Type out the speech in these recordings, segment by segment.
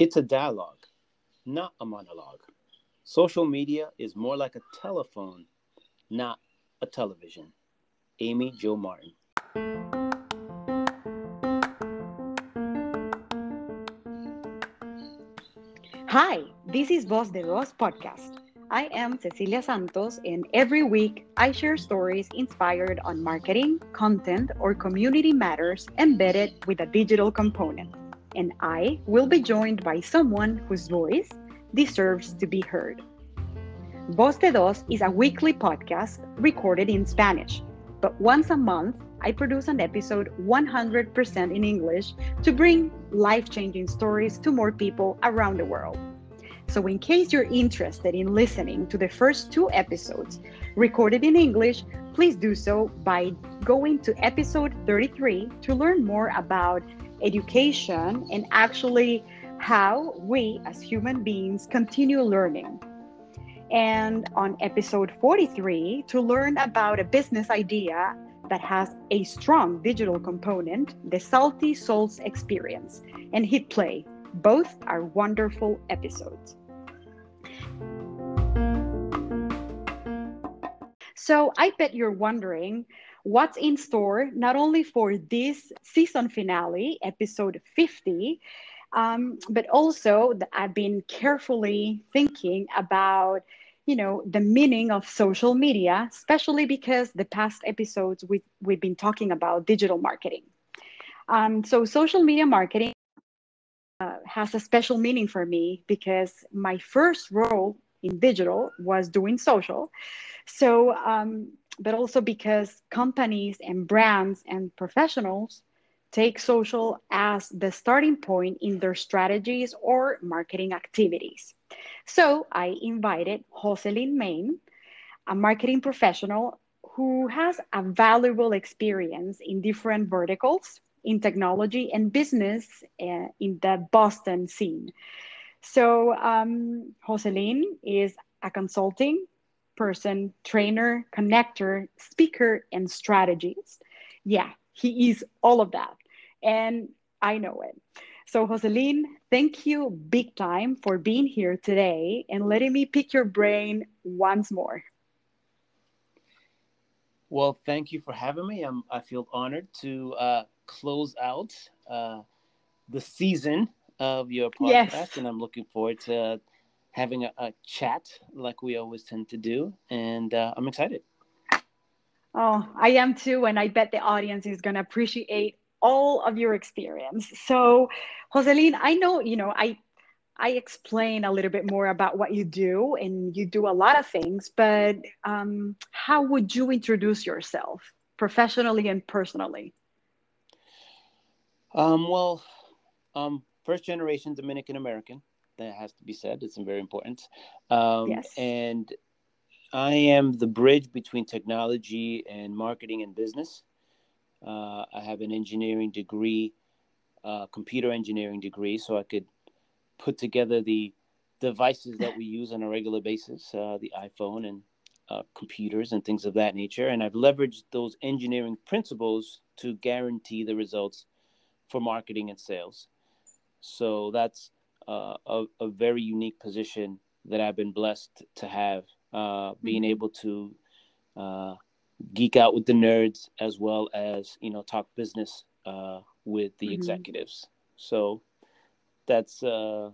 It's a dialogue, not a monologue. Social media is more like a telephone, not a television. Amy Jo Martin. Hi, this is Voz de Dos podcast. I am Cecilia Santos, and every week I share stories inspired on marketing, content, or community matters embedded with a digital component. And I will be joined by someone whose voice deserves to be heard. Voz de Dos is a weekly podcast recorded in Spanish, but once a month I produce an episode 100% in English to bring life changing stories to more people around the world. So, in case you're interested in listening to the first two episodes recorded in English, please do so by going to episode 33 to learn more about education and actually how we as human beings continue learning. And on episode 43 to learn about a business idea that has a strong digital component, the Salty Souls Experience, and Hit Play. Both are wonderful episodes. So I bet you're wondering what's in store, not only for this season finale, episode 50, um, but also that I've been carefully thinking about, you know, the meaning of social media, especially because the past episodes we, we've been talking about digital marketing. Um, so social media marketing uh, has a special meaning for me because my first role in digital was doing social. So, um, but also because companies and brands and professionals take social as the starting point in their strategies or marketing activities. So I invited Jocelyn Main, a marketing professional who has a valuable experience in different verticals in technology and business uh, in the Boston scene. So um, is a consulting person, trainer, connector, speaker, and strategist. Yeah, he is all of that. And I know it. So, Jocelyn, thank you big time for being here today and letting me pick your brain once more. Well, thank you for having me. I'm, I feel honored to uh, close out uh, the season of your podcast, yes. and I'm looking forward to having a, a, chat like we always tend to do. And uh, I'm excited. Oh, I am too, and I bet the audience is going to appreciate all of your experience. So, Jocelyn, I know you know I I explain a little bit more about what you do, and you do a lot of things. But um, how would you introduce yourself professionally and personally? Um, well, um, first generation Dominican American. That has to be said. It's very important. Um, yes. And I am the bridge between technology and marketing and business. Uh, I have an engineering degree, uh, computer engineering degree, so I could put together the devices that we use on a regular basis, uh, the iPhone and uh, computers and things of that nature. And I've leveraged those engineering principles to guarantee the results for marketing and sales. So that's uh, a, a, very unique position that I've been blessed to have, uh, being mm-hmm. able to uh, geek out with the nerds as well as you know talk business uh, with the mm-hmm. executives. So that's uh,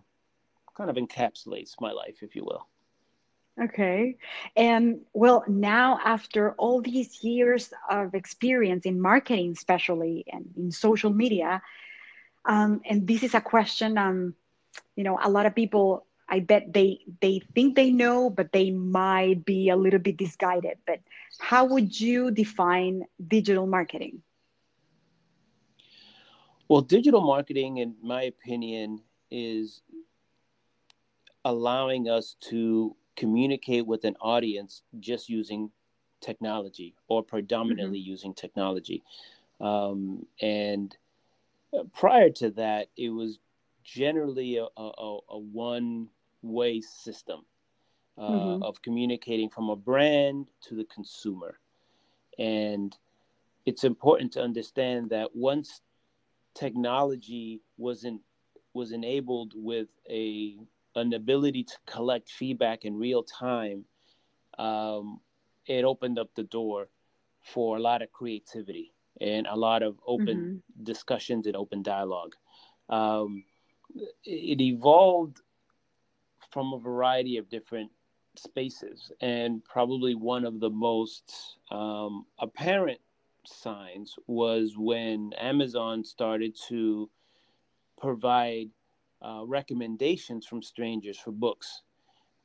kind of encapsulates my life, if you will. Okay. And well, now after all these years of experience in marketing, especially and in social media, um, and this is a question, um, you know, a lot of people, I bet they they think they know, but they might be a little bit misguided. But how would you define digital marketing? Well, digital marketing, in my opinion, is allowing us to communicate with an audience just using technology or predominantly mm-hmm. using technology. Um, and prior to that, it was generally a, a, a one way system uh, mm-hmm. of communicating from a brand to the consumer. And it's important to understand that once technology wasn't was enabled with a an ability to collect feedback in real time, um, it opened up the door for a lot of creativity and a lot of open mm-hmm. discussions and open dialogue. Um, it evolved from a variety of different spaces, and probably one of the most um, apparent signs was when Amazon started to provide uh, recommendations from strangers for books.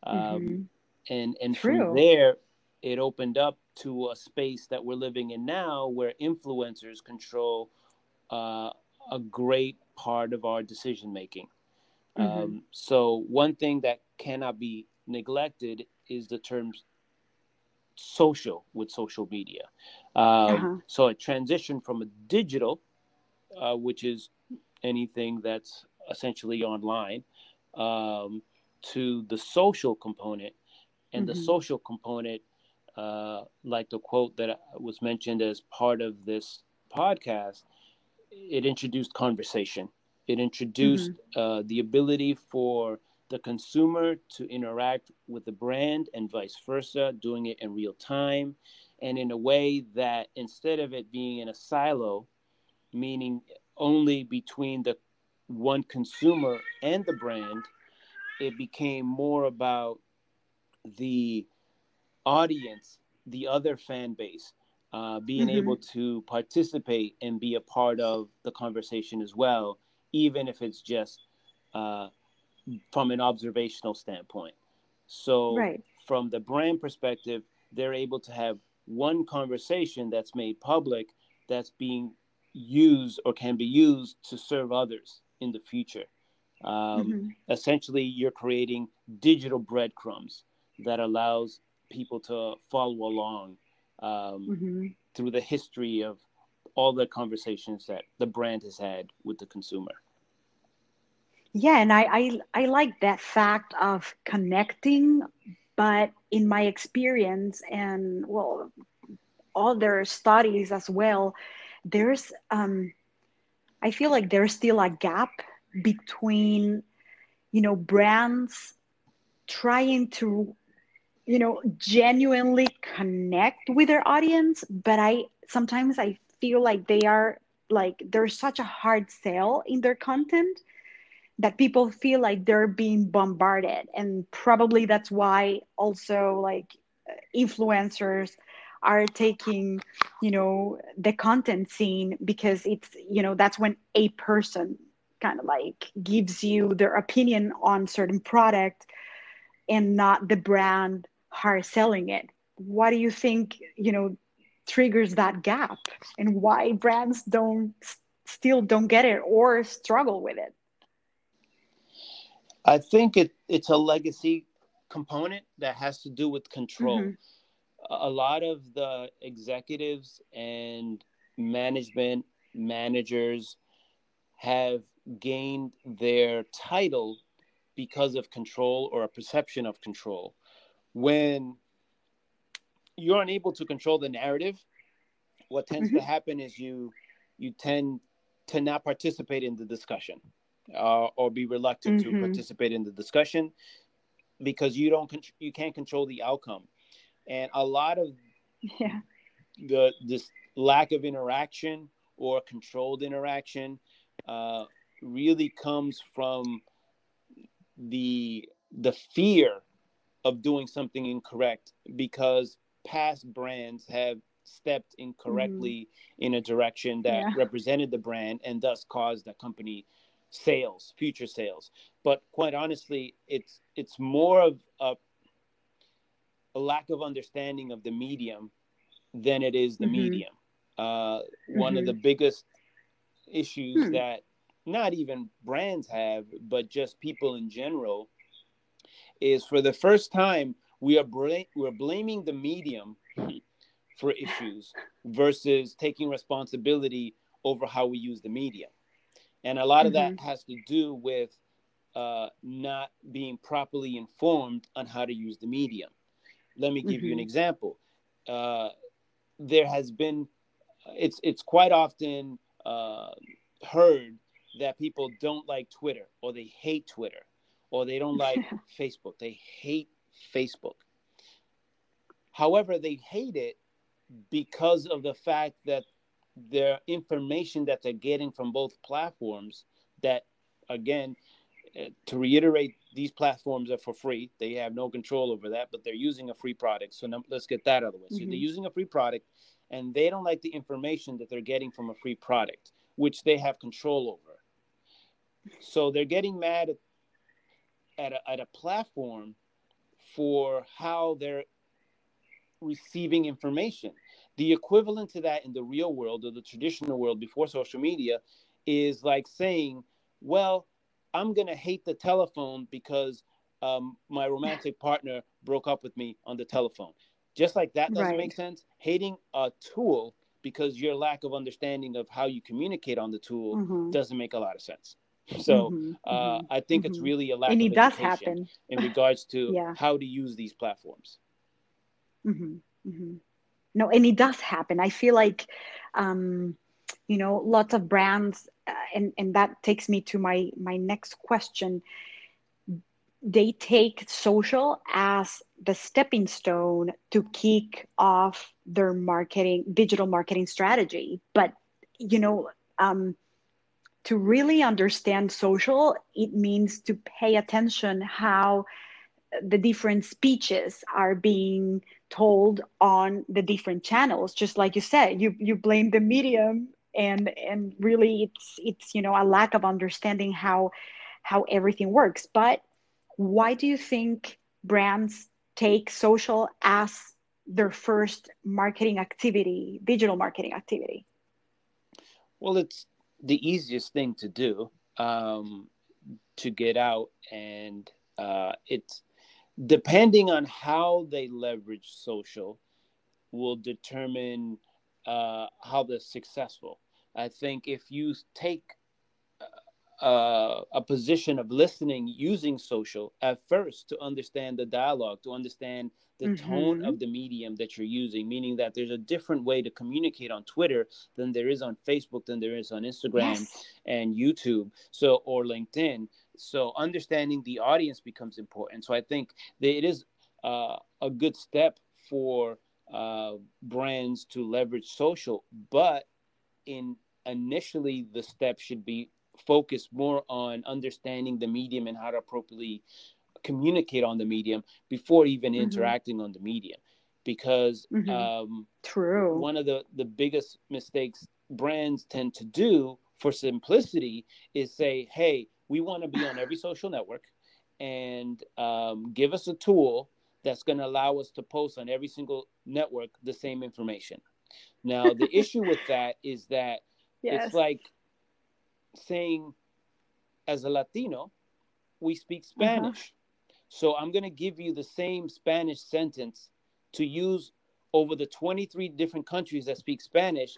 Um, mm-hmm. And, and from there, it opened up to a space that we're living in now where influencers control uh, a great part of our decision making. Mm-hmm. Um, so, one thing that cannot be neglected is the terms social with social media. Um, uh-huh. So, a transition from a digital, uh, which is anything that's essentially online, um, to the social component. And mm-hmm. the social component, uh, like the quote that was mentioned as part of this podcast, it introduced conversation. It introduced mm-hmm. uh, the ability for the consumer to interact with the brand and vice versa, doing it in real time and in a way that instead of it being in a silo, meaning only between the one consumer and the brand, it became more about the audience, the other fan base, uh, being mm-hmm. able to participate and be a part of the conversation as well, even if it's just uh, from an observational standpoint. So, right. from the brand perspective, they're able to have one conversation that's made public that's being used or can be used to serve others in the future. Um, mm-hmm. Essentially, you're creating digital breadcrumbs that allows people to follow along um, mm-hmm. through the history of all the conversations that the brand has had with the consumer. Yeah, and I, I I like that fact of connecting, but in my experience and well, other studies as well, there's um, I feel like there's still a gap between, you know, brands trying to, you know, genuinely connect with their audience, but I sometimes I feel like they are like there's such a hard sell in their content that people feel like they're being bombarded. And probably that's why also like influencers are taking you know the content scene because it's you know that's when a person kind of like gives you their opinion on certain product and not the brand are selling it? What do you think you know triggers that gap? And why brands don't still don't get it or struggle with it? I think it it's a legacy component that has to do with control. Mm-hmm. A lot of the executives and management managers have gained their title because of control or a perception of control. When you're unable to control the narrative, what tends mm-hmm. to happen is you you tend to not participate in the discussion uh, or be reluctant mm-hmm. to participate in the discussion because you don't you can't control the outcome and a lot of yeah the this lack of interaction or controlled interaction uh, really comes from the the fear of doing something incorrect because past brands have stepped incorrectly mm. in a direction that yeah. represented the brand and thus caused the company sales future sales but quite honestly it's it's more of a a lack of understanding of the medium than it is the mm-hmm. medium. Uh, mm-hmm. One of the mm-hmm. biggest issues hmm. that not even brands have, but just people in general, is for the first time we are bl- we're blaming the medium for issues versus taking responsibility over how we use the medium. And a lot mm-hmm. of that mm-hmm. has to do with uh, not being properly informed on how to use the medium. Let me give mm-hmm. you an mm-hmm. example. Uh, there has been, it's it's quite often uh, heard that people don't like Twitter or they hate Twitter or they don't like Facebook. They hate Facebook. However, they hate it because of the fact that their information that they're getting from both platforms that again uh, to reiterate these platforms are for free they have no control over that but they're using a free product so let's get that out of the way mm-hmm. so they're mm-hmm. using a free product and they don't like the information that they're getting from a free product which they have control over so they're getting mad at, at, a, at a platform for how they're receiving information the equivalent to that in the real world or the traditional world before social media is like saying, well, I'm going to hate the telephone because um, my romantic partner broke up with me on the telephone. Just like that doesn't right. make sense. Hating a tool because your lack of understanding of how you communicate on the tool mm-hmm. doesn't make a lot of sense. So mm-hmm, uh, mm-hmm, I think it's mm-hmm. really a lack and of it does happen. in regards to yeah. how to use these platforms. Mm-hmm, mm-hmm no and it does happen i feel like um, you know lots of brands uh, and and that takes me to my my next question they take social as the stepping stone to kick off their marketing digital marketing strategy but you know um, to really understand social it means to pay attention how the different speeches are being told on the different channels. Just like you said you you blame the medium and and really it's it's you know a lack of understanding how how everything works. But why do you think brands take social as their first marketing activity digital marketing activity? Well it's the easiest thing to do um, to get out and uh, it's depending on how they leverage social will determine uh, how they're successful. I think if you take uh, a position of listening using social at first to understand the dialogue, to understand the mm-hmm. tone of the medium that you're using, meaning that there's a different way to communicate on Twitter than there is on Facebook, than there is on Instagram yes. and YouTube, so or LinkedIn. So understanding the audience becomes important. So I think that it is uh, a good step for uh, brands to leverage social, but in initially the step should be focused more on understanding the medium and how to appropriately communicate on the medium before even mm-hmm. interacting on the medium because mm-hmm. um, true one of the the biggest mistakes brands tend to do for simplicity is say hey we want to be on every social network and um, give us a tool that's going to allow us to post on every single network the same information. Now, the issue with that is that yes. it's like saying, as a Latino, we speak uh-huh. Spanish. Uh-huh. So I'm going to give you the same Spanish sentence to use over the 23 different countries that speak Spanish,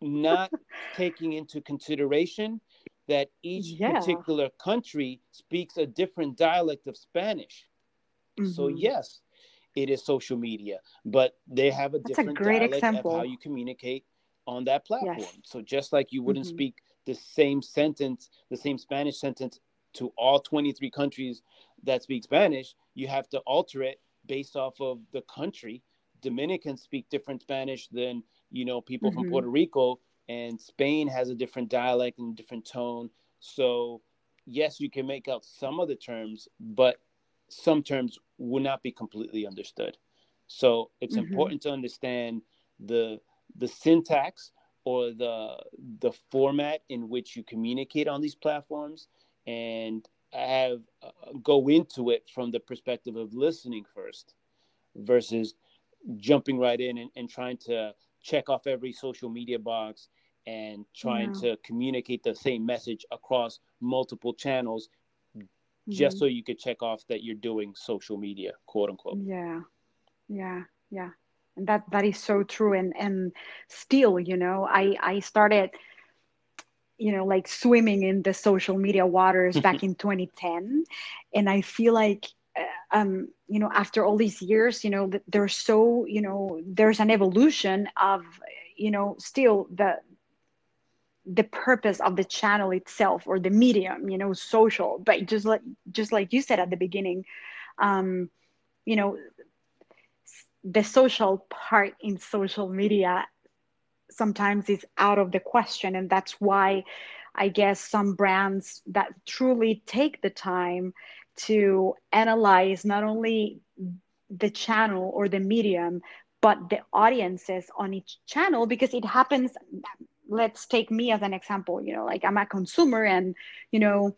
not taking into consideration that each yeah. particular country speaks a different dialect of Spanish. Mm-hmm. So yes, it is social media, but they have a That's different a dialect example. of how you communicate on that platform. Yes. So just like you wouldn't mm-hmm. speak the same sentence, the same Spanish sentence to all 23 countries that speak Spanish, you have to alter it based off of the country. Dominicans speak different Spanish than you know people mm-hmm. from Puerto Rico and Spain has a different dialect and different tone. So, yes, you can make out some of the terms, but some terms will not be completely understood. So, it's mm-hmm. important to understand the the syntax or the the format in which you communicate on these platforms and have uh, go into it from the perspective of listening first versus jumping right in and, and trying to check off every social media box and trying yeah. to communicate the same message across multiple channels mm-hmm. just so you could check off that you're doing social media quote unquote. Yeah. Yeah. Yeah. And that that is so true. And and still you know i i started you know like swimming in the social media waters back in 2010 and i feel like uh, um, you know after all these years you know there's so you know there's an evolution of you know still the the purpose of the channel itself or the medium you know social. But just like just like you said at the beginning um, you know the social part in social media sometimes is out of the question. And that's why i guess some brands that truly take the time to analyze not only the channel or the medium but the audiences on each channel because it happens let's take me as an example you know like i'm a consumer and you know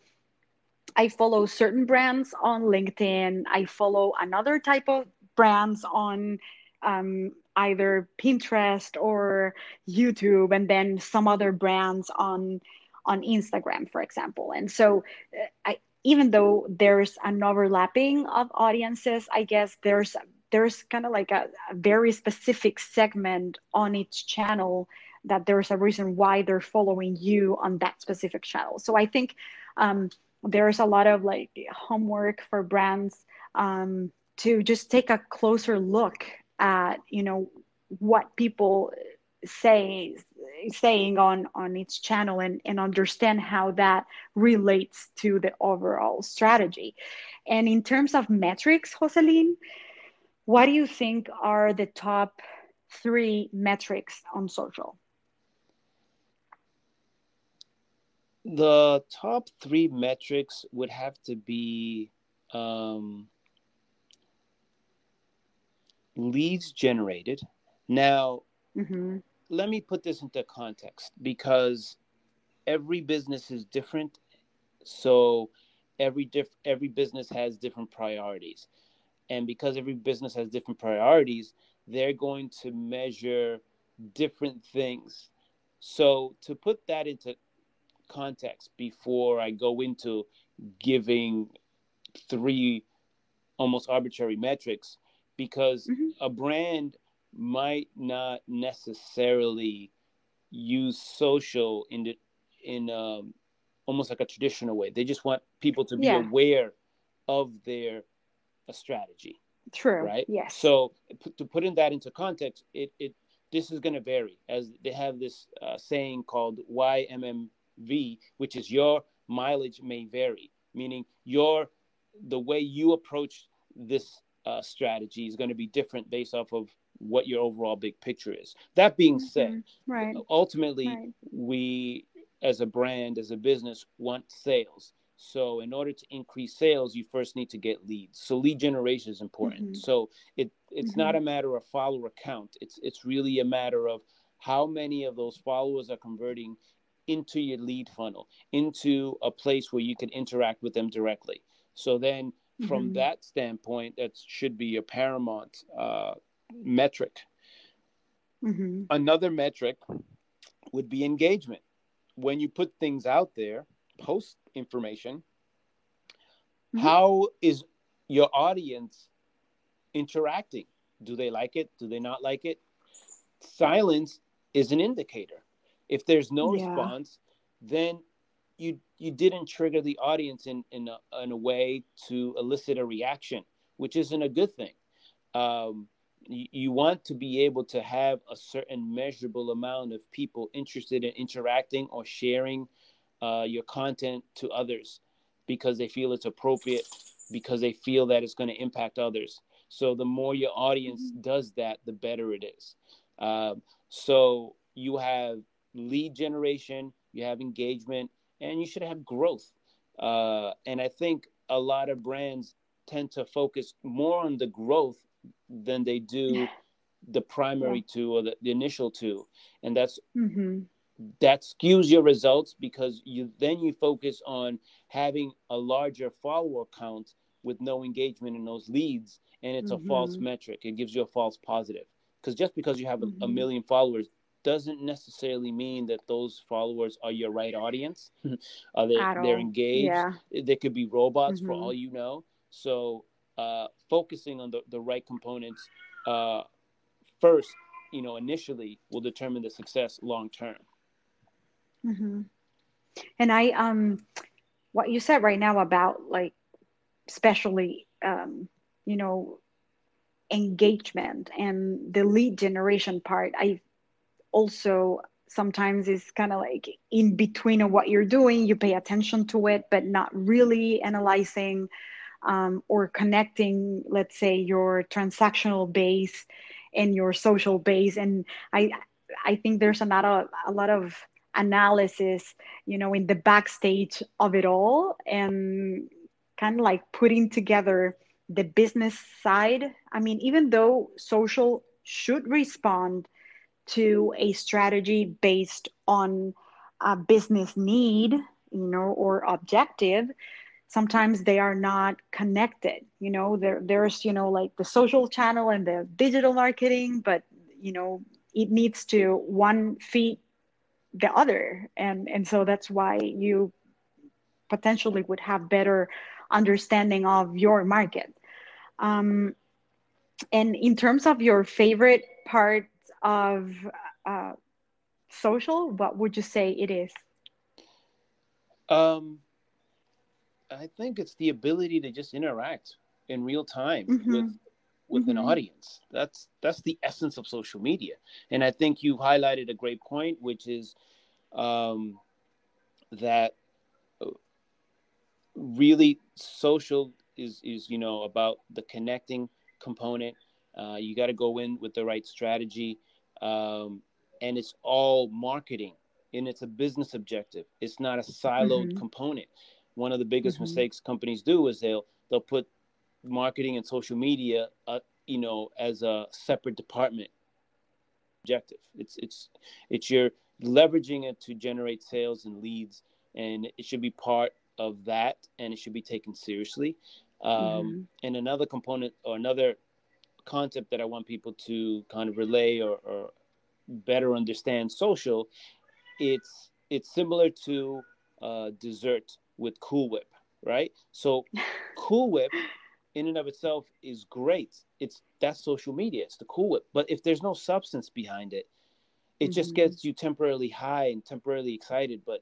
i follow certain brands on linkedin. I follow another type of brands on um, either pinterest or youtube and then some other brands on on instagram for example and so uh, I, even though there's an overlapping of audiences i guess there's there's kind of like a, a very specific segment on each channel that there's a reason why they're following you on that specific channel. So I think um, there's a lot of like homework for brands um, to just take a closer look at you know what people say saying on on each channel and and understand how that relates to the overall strategy. And in terms of metrics jocelyn what do you think are the top three metrics on social? The top three metrics would have to be um, leads generated. Now, mm-hmm. let me put this into context because every business is different. So every diff- every business has different priorities. And because every business has different priorities, they're going to measure different things. So to put that into context before I go into giving three almost arbitrary metrics because mm-hmm. a brand might not necessarily use social in the in um, almost like a traditional way. They just want people to be yeah. aware of their a strategy. True. Right. Yes. So to put in that into context, it it this is going to vary as they have this uh, saying called YMMV, which is your mileage may vary, meaning your the way you approach this uh, strategy is going to be different based off of what your overall big picture is. That being mm-hmm. said, right. ultimately, right. we as a brand, as a business, want sales. So, in order to increase sales, you first need to get leads. So, lead generation is important. Mm-hmm. So, it it's mm-hmm. not a matter of follower count. It's it's really a matter of how many of those followers are converting into your lead funnel, into a place where you can interact with them directly. So then, from mm-hmm. that standpoint, that should be a paramount uh, metric. Mm-hmm. Another metric would be engagement. When you put things out there, post information, mm-hmm. how is your audience interacting? Do they like it? Do they not like it? Silence is an indicator. If there's no yeah. response, then you you didn't trigger the audience in in a, in a way to elicit a reaction, which isn't a good thing. Um, you, you want to be able to have a certain measurable amount of people interested in interacting or sharing uh, your content to others because they feel it's appropriate, because they feel that it's going to impact others. So the more your audience mm-hmm. does that, the better it is. Um, so you have lead generation, you have engagement, and you should have growth. Uh, and I think a lot of brands tend to focus more on the growth than they do the primary yeah. two or the, the, initial two, and that's mm-hmm. that skews your results because you then you focus on having a larger follower count with no engagement in those leads, and it's mm-hmm. a false mm-hmm. metric. It gives you a false positive because just because you have a, a, mm-hmm. million followers doesn't necessarily mean that those followers are your right audience. are they they're engaged? Yeah. They could be robots mm-hmm. for all you know. So uh, focusing on the, the right components uh, first, you know, initially will determine the success long term. Mm-hmm. And I um what you said right now about like especially um, you know engagement and the lead generation part i also sometimes is kind of like in between of what you're doing you pay attention to it but not really analyzing um, or connecting let's say your transactional base and your social base. And i i think there's a lot of a lot of analysis you know in the backstage of it all and kind of like putting together the business side. I mean even though social should respond to a strategy based on a business need you know or objective sometimes they are not connected. You know there there's you know like the social channel and the digital marketing but you know it needs to one feed the other. And and so that's why you potentially would have better understanding of your market. Um, and in terms of your favorite part of uh, social, what would you say it is? Um, I think it's the ability to just interact in real time mm-hmm. with with mm-hmm. an audience. That's that's the essence of social media. And I think you highlighted a great point, which is um, that uh, really social is is you know about the connecting component. Uh, you got to go in with the right strategy um, and it's all marketing and it's a business objective it's not a siloed mm-hmm. component one of the biggest mm-hmm. mistakes companies do is they'll they'll put marketing and social media uh, you know as a separate department objective it's it's it's your leveraging it to generate sales and leads and it should be part of that and it should be taken seriously um, mm-hmm. and another component or another concept that I want people to kind of relay or, or better understand social, it's it's similar to uh, dessert with Cool Whip, right? So Cool Whip in and of itself is great. It's that's social media. It's the Cool Whip. But if there's no substance behind it, it mm-hmm. just gets you temporarily high and temporarily excited, but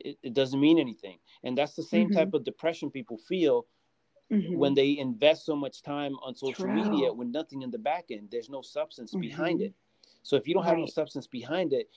it, it doesn't mean anything. And that's the same mm-hmm. type of depression people feel mm-hmm. when they invest so much time on social True. media with nothing in the back end. There's no substance mm-hmm. behind it. So if you don't right. have no substance behind it,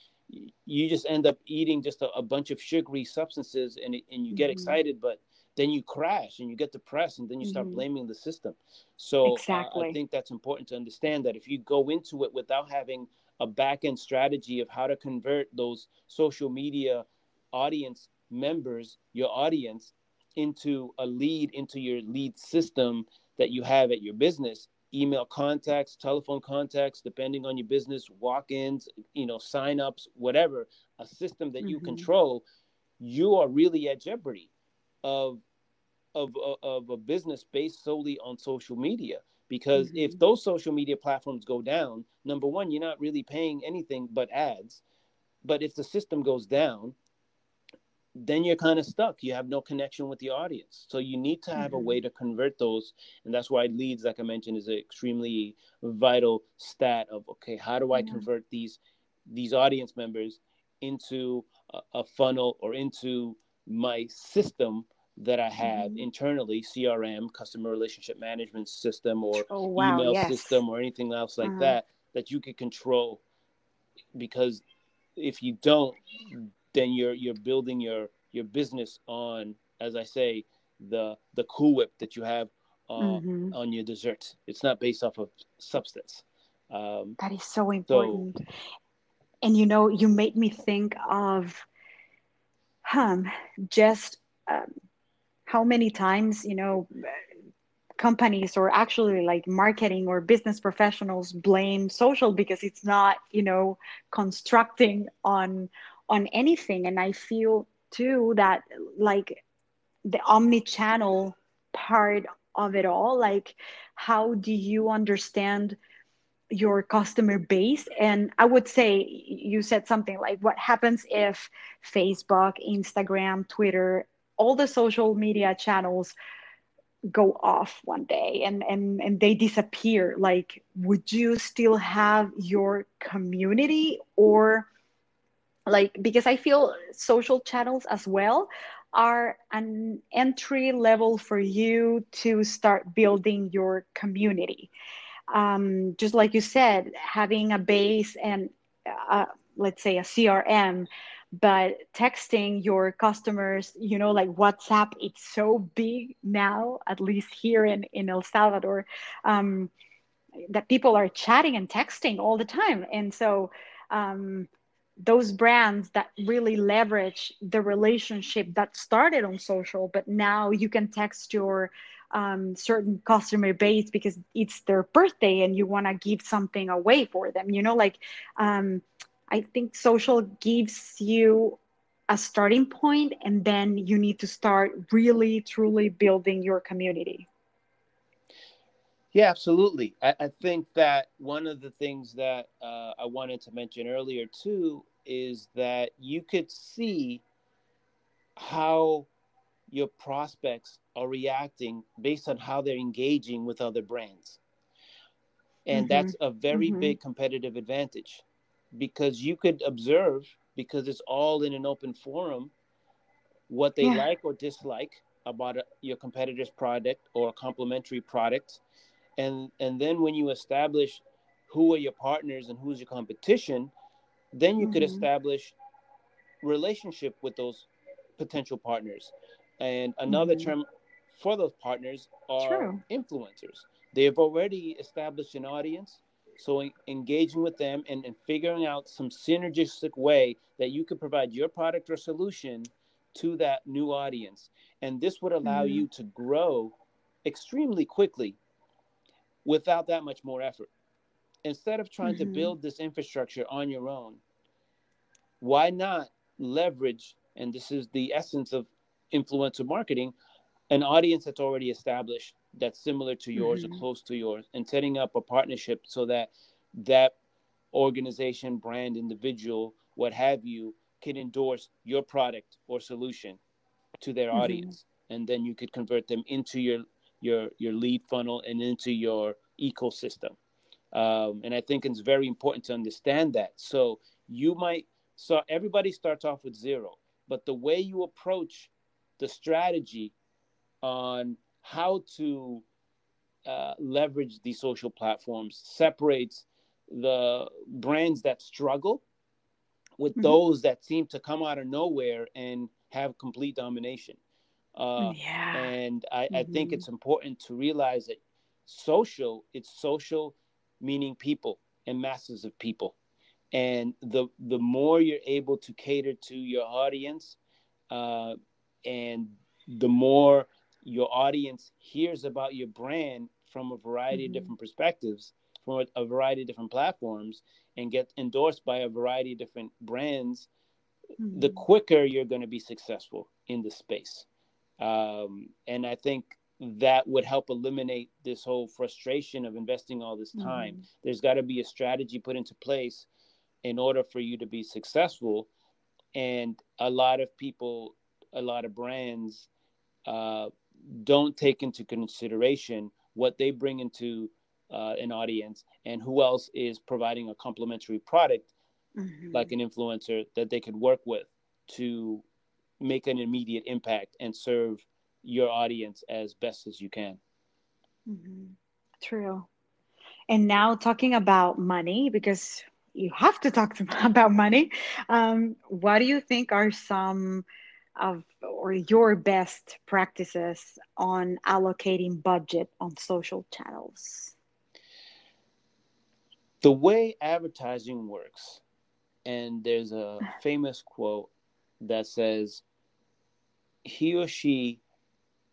you just end up eating just a, a bunch of sugary substances and, and you get mm-hmm. excited, but then you crash and you get depressed and then you start mm-hmm. blaming the system. So exactly. uh, I think that's important to understand that if you go into it without having a back end strategy of how to convert those social media audience members, your audience, into a lead into your lead system that you have at your business email contacts telephone contacts depending on your business walk-ins you know sign-ups whatever a system that mm-hmm. you control you are really at jeopardy of of of a business based solely on social media because mm-hmm. if those social media platforms go down number one you're not really paying anything but ads but if the system goes down then you're kind of stuck. You have no connection with the audience. So you need to have mm-hmm. a way to convert those. And that's why leads, like I mentioned, is an extremely vital stat of okay, how do I convert these these audience members into a, a, funnel or into my system that I have mm-hmm. internally, CRM, customer relationship management system, or oh, wow, email yes. system, or anything else like uh-huh. that, that you can control. Because if you don't, then you're you're building your your business on, as I say, the the Cool Whip that you have uh, mm-hmm. on your dessert. It's not based off of substance. Um, that is so important. So, and you know, you made me think of, um, just um, how many times you know companies or actually like marketing or business professionals blame social because it's not you know constructing on on anything. And i feel too that like the omni-channel part of it all like how do you understand your customer base? And i would say you said something like what happens if facebook instagram twitter all the social media channels go off one day and and and they disappear? Like would you still have your community or like because i feel social channels as well are an entry level for you to start building your community. Um, just like you said having a base and uh, let's say a crm but texting your customers you know like whatsapp it's so big now at least here in in el salvador um, that people are chatting and texting all the time. And so um, those brands that really leverage the relationship that started on social but now you can text your um, certain customer base because it's their birthday and you want to give something away for them you know like um, I think social gives you a starting point and then you need to start really truly building your community. Yeah, absolutely. I, I think that one of the things that uh, I wanted to mention earlier too is that you could see how your prospects are reacting based on how they're engaging with other brands. And mm-hmm. that's a very mm-hmm. big competitive advantage because you could observe because it's all in an open forum what they yeah. like or dislike about a, your competitor's product or a complementary product and and then when you establish who are your partners and who's your competition then you mm-hmm. could establish relationship with those potential partners and another mm-hmm. term for those partners are True. influencers they've already established an audience so engaging with them and, and figuring out some synergistic way that you could provide your product or solution to that new audience. And this would allow mm-hmm. you to grow extremely quickly without that much more effort. Instead of trying mm-hmm. to build this infrastructure on your own, why not leverage, and this is the essence of influencer marketing, an audience that's already established that's similar to yours mm-hmm. or close to yours and setting up a partnership so that that organization brand individual what have you can endorse your product or solution to their mm-hmm. audience and then you could convert them into your your your lead funnel and into your ecosystem um, and i think it's very important to understand that so you might so everybody starts off with zero but the way you approach the strategy on how to uh, leverage these social platforms separates the brands that struggle with mm-hmm. those that seem to come out of nowhere and have complete domination. Uh, yeah. And I, mm-hmm. I think mm-hmm. it's important to realize that social, it's social meaning people and masses of people. And the the more you're able to cater to your audience, uh, and the more your audience hears about your brand from a variety mm-hmm. of different perspectives, from a, a, variety of different platforms, and get endorsed by a variety of different brands, mm-hmm. the quicker you're going to be successful in the space. Um, and I think that would help eliminate this whole frustration of investing all this time. Mm-hmm. There's got to be a strategy put into place in order for you to be successful. And a lot of people, a lot of brands, uh, don't take into consideration what they bring into uh, an audience and who else is providing a complementary product mm-hmm. like an influencer that they could work with to make an immediate impact and serve your audience as best as you can mm-hmm. true and now talking about money because you have to talk to, about money um, what do you think are some of or your best practices on allocating budget on social channels? The way advertising works, and there's a famous quote that says, he or she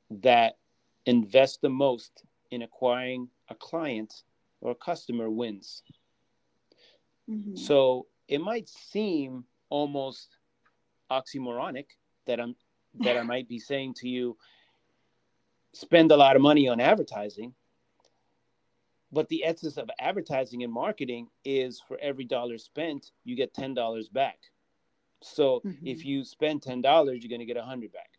that invest the most in acquiring a client or a customer wins. Mm-hmm. So it might seem almost oxymoronic that I'm that I might be saying to you, spend a lot of money on advertising. But the essence of advertising and marketing is for every dollar spent, you get ten dollars back. So mm-hmm. if you spend ten dollars, you're going to get a hundred back.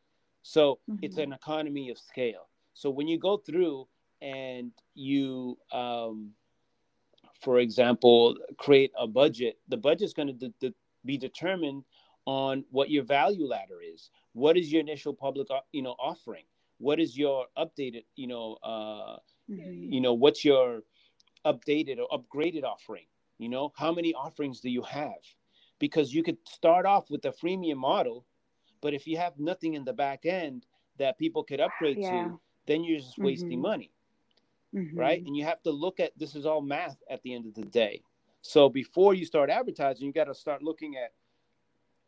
So mm-hmm. it's an economy of scale. So when you go through and you, um, for example, create a budget, the budget's going to de- de- be determined on what your value ladder is. What is your initial public, uh, you know, offering? What is your updated, you know, uh, mm-hmm. you know, what's your updated or upgraded offering? You know, how many offerings do you have? because you could start off with a freemium model, but if you have nothing in the back end that people could upgrade yeah. to, then you're just wasting mm-hmm. money. Mm-hmm. Right. And you have to look at this is all math at the end of the day. So before you start advertising, you got to start looking at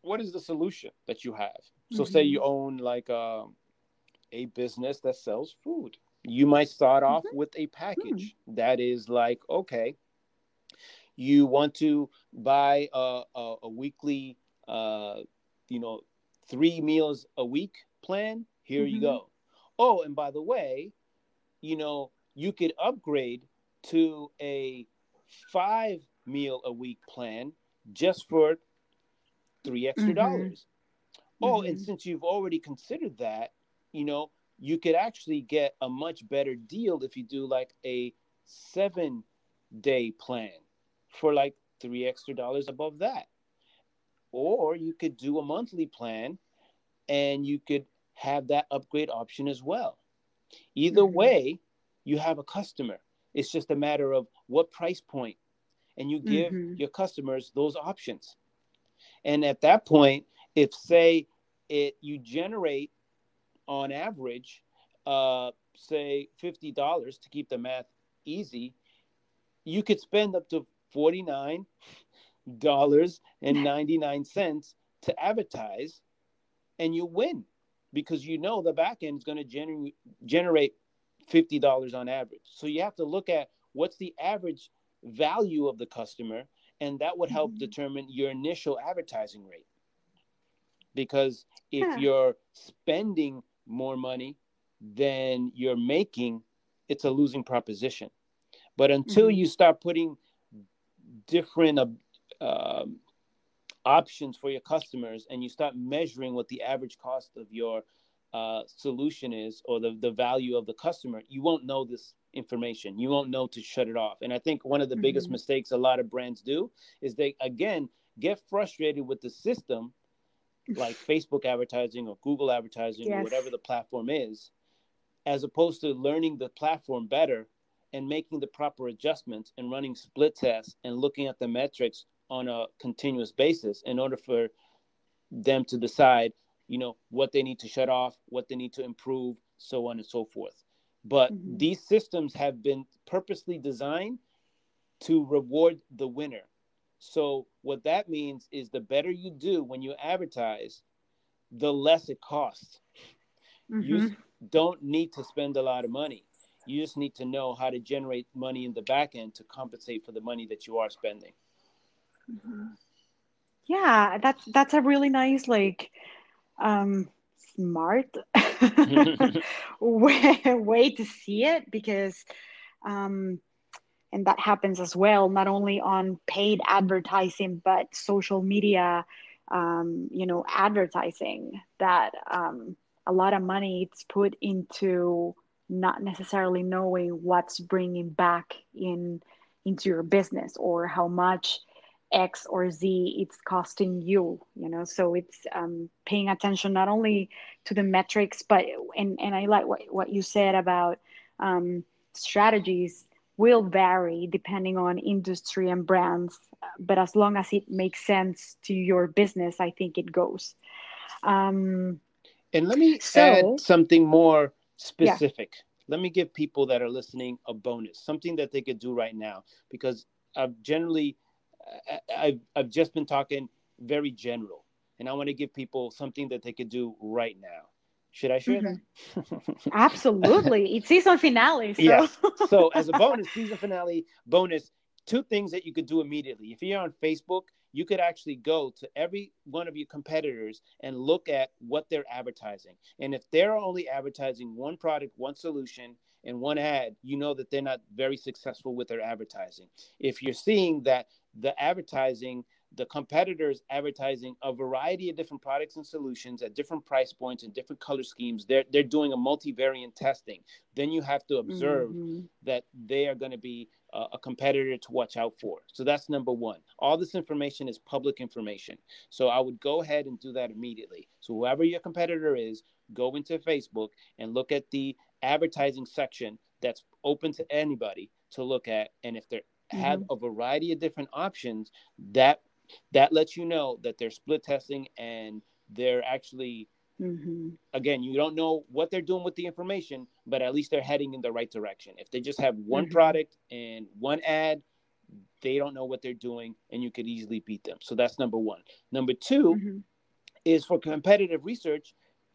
what is the solution that you have. So mm-hmm. say you own like a, um, a business that sells food. You might start off mm-hmm. with a package mm. that is like, okay, you want to buy a, a, a weekly, uh, you know, three meals a week plan, here mm-hmm. you go. Oh, and by the way, you know, you could upgrade to a five meal a week plan just for three extra mm-hmm. dollars. Oh, mm-hmm. and since you've already considered that, you know, you could actually get a much better deal if you do like a seven day plan for like three extra dollars above that. Or you could do a monthly plan and you could have that upgrade option as well. Either mm-hmm. way, you have a customer. It's just a matter of what price point, and you give mm-hmm. your customers those options. And at that point, if say it you generate on average, uh, say fifty dollars to keep the math easy, you could spend up to $49 and 99 cents cents to advertise and you win because you know the back end is going to gener- generate $50 on average. So you have to look at what's the average value of the customer and that would help mm-hmm. determine your initial advertising rate. Because if yeah. you're spending more money than you're making, it's a losing proposition. But until mm-hmm. you start putting different uh, options for your customers and you start measuring what the average cost of your uh, solution is or the, the value of the customer, you won't know this information. You won't know to shut it off. And I think one of the mm-hmm. biggest mistakes a lot of brands do is they, again, get frustrated with the system like Facebook advertising or Google advertising yes. or whatever the platform is, as opposed to learning the platform better and making the proper adjustments and running split tests and looking at the metrics on a continuous basis in order for them to decide you know what they need to shut off what they need to improve so on and so forth but mm-hmm. these systems have been purposely designed to reward the winner so what that means is the better you do when you advertise the less it costs mm-hmm. you don't need to spend a lot of money you just need to know how to generate money in the back end to compensate for the money that you are spending. Mm-hmm. Yeah, that's that's a really nice like um smart way, way to see it because um and that happens as well not only on paid advertising but social media um, you know advertising that um, a lot of money it's put into not necessarily knowing what's bringing back in into your business or how much x or z it's costing you you know so it's um, paying attention not only to the metrics but and, and i like what, what you said about um, strategies will vary depending on industry and brands but as long as it makes sense to your business i think it goes um, and let me so, add something more specific. Yeah. Let me give people that are listening a bonus, something that they could do right now, because I've generally, I've, I've just been talking very general, and I want to give people something that they could do right now. Should I share mm-hmm. that? Absolutely. It's season finale. So. Yeah. So as a bonus, season finale bonus, two things that you could do immediately. If you're on Facebook, you could actually go to every one of your competitors and look at what they're advertising. And if they're only advertising one product, one solution, and one ad, you know that they're not very successful with their advertising. If you're seeing that the advertising, the competitors advertising a variety of different products and solutions at different price points and different color schemes, they're, they're doing a multivariant testing. Then you have to observe mm-hmm. that they are going to be uh, a competitor to watch out for. So that's number one. All this information is public information. So I would go ahead and do that immediately. So whoever your competitor is, go into Facebook and look at the advertising section that's open to anybody to look at. And if they mm-hmm. have a variety of different options, that that lets you know that they're split testing and they're actually mm-hmm. again you don't know what they're doing with the information but at least they're heading in the right direction if they just have one mm-hmm. product and one ad they don't know what they're doing and you could easily beat them so that's number one number 2 mm-hmm. is for competitive research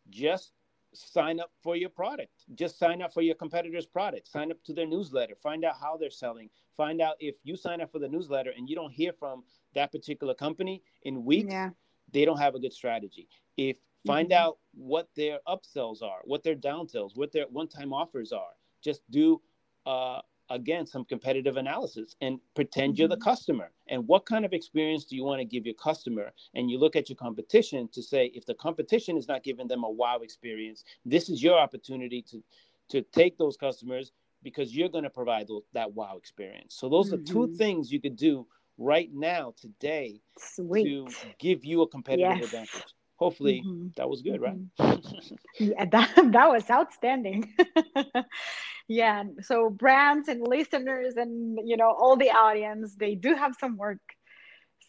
just sign up for your product. Just sign up for your competitor's product. Sign up to their newsletter. Find out how they're selling. Find out if you sign up for the newsletter and you don't hear from that particular company in weeks yeah. they don't have a good strategy. If find mm-hmm. out what their upsells are what their downsells what their one-time offers are just do uh, again some competitive analysis and pretend mm-hmm. you're the mm-hmm. customer and what kind of experience do you want to give your customer and you look at your competition to say if the competition is not giving them a wow experience this is your opportunity to to take those customers because you're going to provide those, that wow experience so those mm-hmm. are two mm-hmm. things you could do right now today Sweet. to give you a competitive yes. advantage hopefully mm-hmm. that was good right mm-hmm. yeah that, that was outstanding yeah so brands and listeners and you know all the audience they do have some work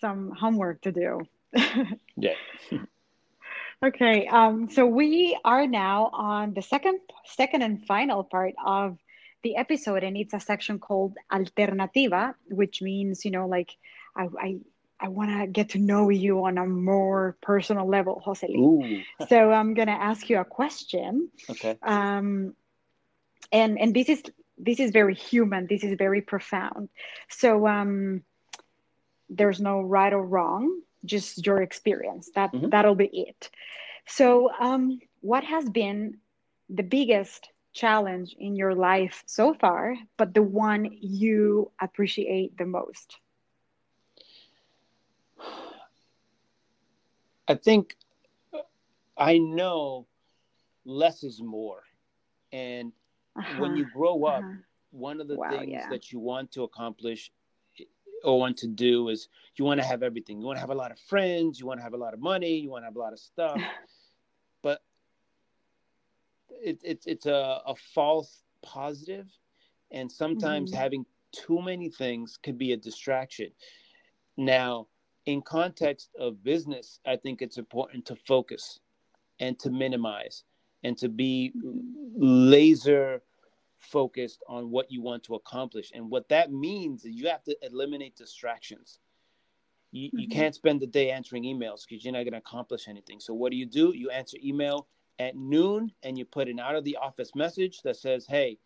some homework to do yeah okay um so we are now on the second second and final part of the episode and it's a section called alternativa which means you know like i, I I want to get to know you on a more personal level, Jose. so I'm going to ask you a question. Okay. Um, and and this is this is very human. This is very profound. So um, there's no right or wrong, just your experience. That mm-hmm. that'll be it. So um, what has been the biggest challenge in your life so far, but the one you appreciate the most? I think I know less is more. And uh-huh. when you grow up, uh-huh. one of the wow, things yeah. that you want to accomplish or want to do is you want to have everything. You want to have a lot of friends, you want to have a lot of money, you want to have a lot of stuff. but it, it, it's a, a false positive, and sometimes mm-hmm. having too many things could be a distraction. Now, in context of business, I think it's important to focus and to minimize and to be laser focused on what you want to accomplish. And what that means is you have to eliminate distractions. You, mm-hmm. you can't spend the day answering emails because you're not going to accomplish anything. So, what do you do? You answer email at noon and you put an out of the office message that says, Hey,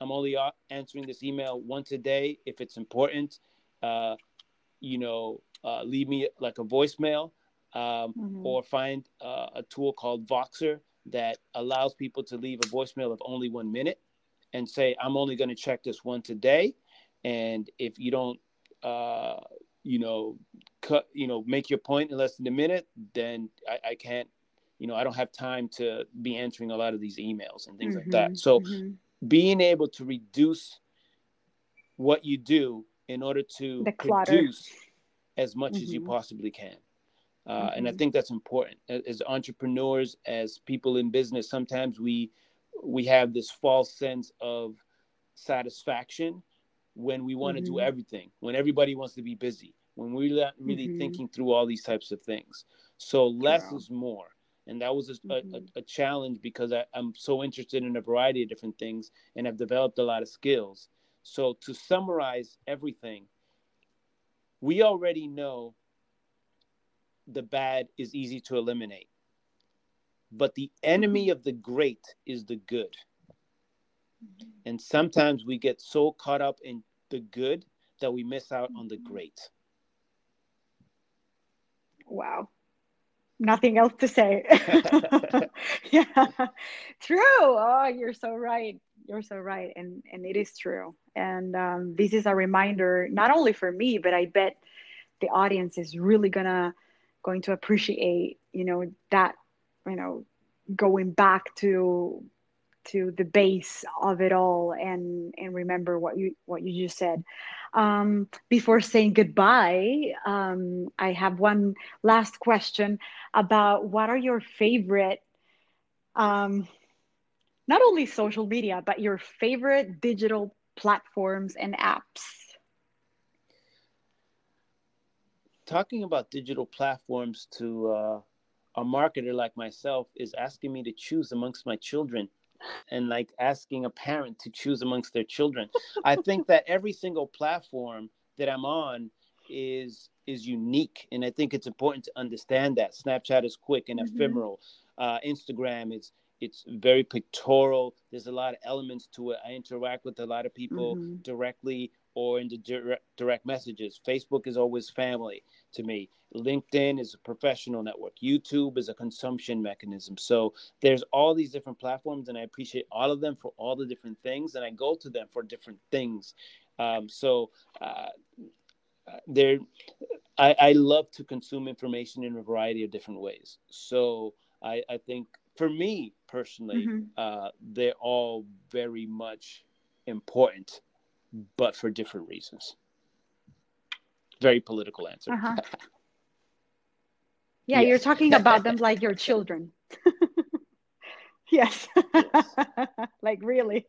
I'm only answering this email once a day if it's important. Uh, you know, uh, leave me like a voicemail um, mm-hmm. or find uh, a tool called Voxer that allows people to leave a voicemail of only one minute and say, I'm only going to check this one today. And if you don't, uh, you know, cut, you know, make your point in less than a minute, then I, I, can't, you know, I don't have time to be answering a lot of these emails and things mm-hmm. like that. Mm-hmm. So mm-hmm. being able to reduce what you do in order to the produce as much mm-hmm. as you mm-hmm. possibly can. Uh, mm-hmm. And I mm-hmm. think that's important as entrepreneurs, as people in business. Sometimes we we have this false sense of satisfaction when we want to mm-hmm. do everything, when everybody wants to be busy, when we're not really mm-hmm. thinking through all these types of things. So less is more. And that was a, a, a challenge because I, I'm so interested in a variety of different things and have developed a lot of skills. So to summarize everything, we already know the bad is easy to eliminate. But the enemy of the great is the good. And sometimes we get so caught up in the good that we miss out on the great. Wow. Nothing else to say. yeah. True. Oh, you're so right. You're so right. And and it is true and um, this is a reminder not only for me but i bet the audience is really gonna going to appreciate you know that you know going back to to the base of it all and and remember what you what you just said. Um, before saying goodbye um, i have one last question about what are your favorite um, not only social media but your favorite digital platforms and apps? talking about digital platforms to uh, a marketer like myself is asking me to choose amongst my children and like asking a parent to choose amongst their children. I think that every single platform that I'm on is is unique and I think it's important to understand that. Snapchat is quick and mm-hmm. ephemeral. Uh, Instagram is it's very pictorial. There's a lot of elements to it. I interact with a lot of people mm-hmm. directly or in the direct, direct messages. Facebook is always family to me. LinkedIn is a professional network. YouTube is a consumption mechanism. So there's all these different platforms, and I appreciate all of them for all the different things, and I go to them for different things. Um, so uh, there, I, I love to consume information in a variety of different ways. So I, I think for me personally, mm-hmm. uh, they're all very much important but for different reasons. Very political answer. Uh-huh. yeah, yes. you're talking about them like your children. yes. yes. like really.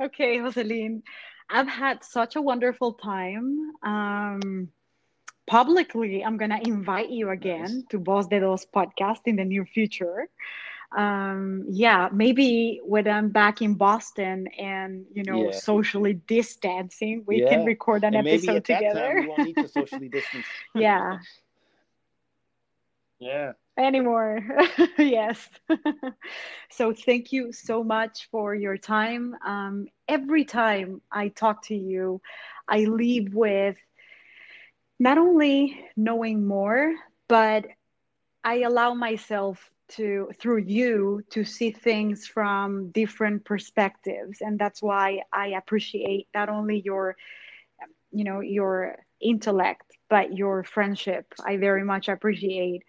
Okay, Jocelyn, I've had such a wonderful time. Um, publicly, I'm going to invite you again nice. to Voz de Dos podcast in the near future um, yeah, maybe when I'm back in Boston and you know yeah. socially distancing, we yeah. can record an and episode together. we won't need to socially distance. yeah. Yeah. Anymore. yes. so thank you so much for your time. Um, every time I talk to you, I leave with not only knowing more, but I allow myself to through you to see things from different perspectives. And that's why i appreciate not only your you know your intellect but your friendship. I very much appreciate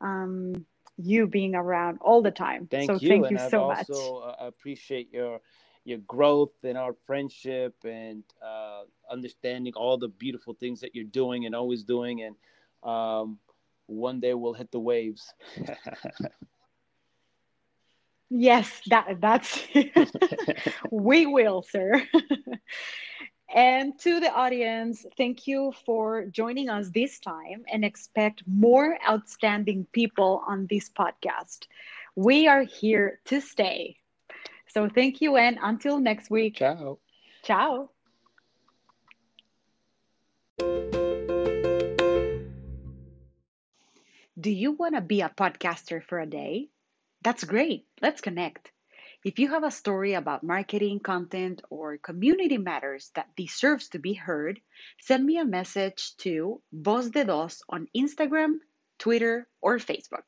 um, you being around all the time. Thank so you thank and you I've so also, uh, appreciate your your growth and our friendship and uh, understanding all the beautiful things that you're doing and always doing. And um, one day we'll hit the waves. yes, that that's we will, sir. and to the audience, thank you for joining us this time and expect more outstanding people on this podcast. We are here to stay. So thank you and until next week. Ciao. Ciao. Do you want to be a podcaster for a day? That's great. Let's connect. If you have a story about marketing, content, or community matters that deserves to be heard, send me a message to Voz de Dos on Instagram, Twitter, or Facebook.